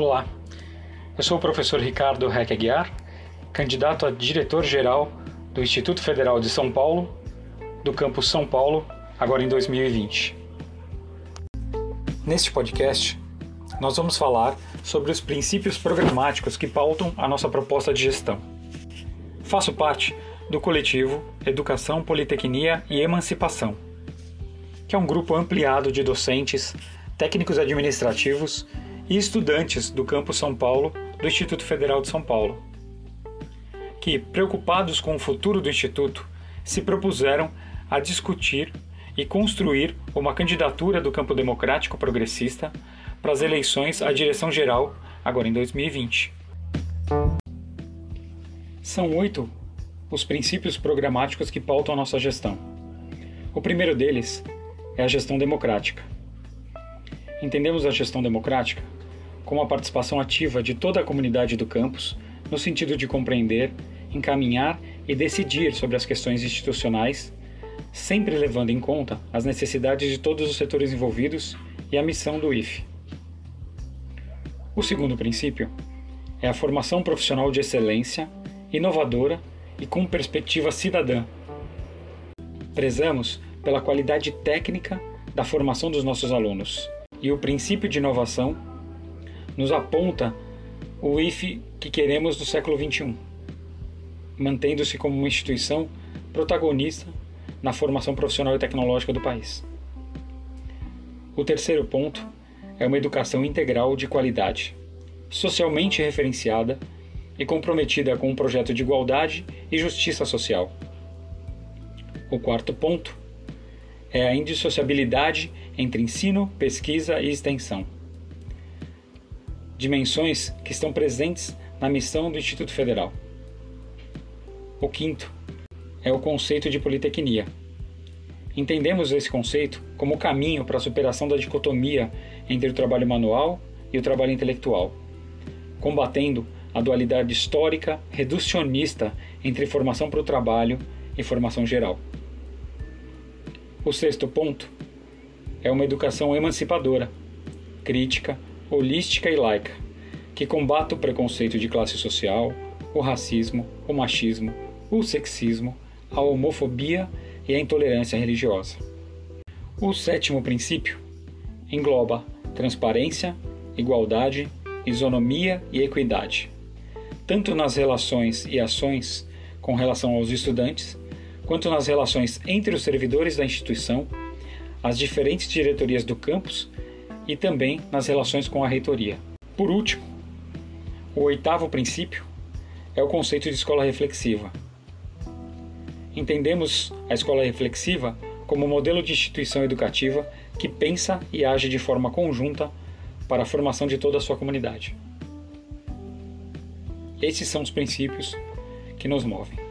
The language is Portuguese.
Olá, eu sou o professor Ricardo Reck Aguiar, candidato a diretor-geral do Instituto Federal de São Paulo, do campus São Paulo, agora em 2020. Neste podcast, nós vamos falar sobre os princípios programáticos que pautam a nossa proposta de gestão. Faço parte do coletivo Educação, Politecnia e Emancipação, que é um grupo ampliado de docentes, técnicos administrativos e estudantes do campus São Paulo do Instituto Federal de São Paulo, que, preocupados com o futuro do Instituto, se propuseram a discutir e construir uma candidatura do campo democrático progressista para as eleições à direção geral, agora em 2020. São oito os princípios programáticos que pautam a nossa gestão. O primeiro deles é a gestão democrática. Entendemos a gestão democrática como a participação ativa de toda a comunidade do campus, no sentido de compreender, encaminhar e decidir sobre as questões institucionais, sempre levando em conta as necessidades de todos os setores envolvidos e a missão do IFE. O segundo princípio é a formação profissional de excelência, inovadora e com perspectiva cidadã. Prezamos pela qualidade técnica da formação dos nossos alunos e o princípio de inovação nos aponta o IFE que queremos do século XXI, mantendo-se como uma instituição protagonista na formação profissional e tecnológica do país. O terceiro ponto é uma educação integral de qualidade, socialmente referenciada e comprometida com um projeto de igualdade e justiça social. O quarto ponto é a indissociabilidade entre ensino, pesquisa e extensão dimensões que estão presentes na missão do Instituto Federal. O quinto é o conceito de politecnia. Entendemos esse conceito como o caminho para a superação da dicotomia entre o trabalho manual e o trabalho intelectual, combatendo a dualidade histórica reducionista entre formação para o trabalho e formação geral. O sexto ponto é uma educação emancipadora, crítica holística e laica, que combate o preconceito de classe social, o racismo, o machismo, o sexismo, a homofobia e a intolerância religiosa. O sétimo princípio engloba transparência, igualdade, isonomia e equidade, tanto nas relações e ações com relação aos estudantes, quanto nas relações entre os servidores da instituição, as diferentes diretorias do campus e também nas relações com a reitoria. Por último, o oitavo princípio é o conceito de escola reflexiva. Entendemos a escola reflexiva como um modelo de instituição educativa que pensa e age de forma conjunta para a formação de toda a sua comunidade. Esses são os princípios que nos movem.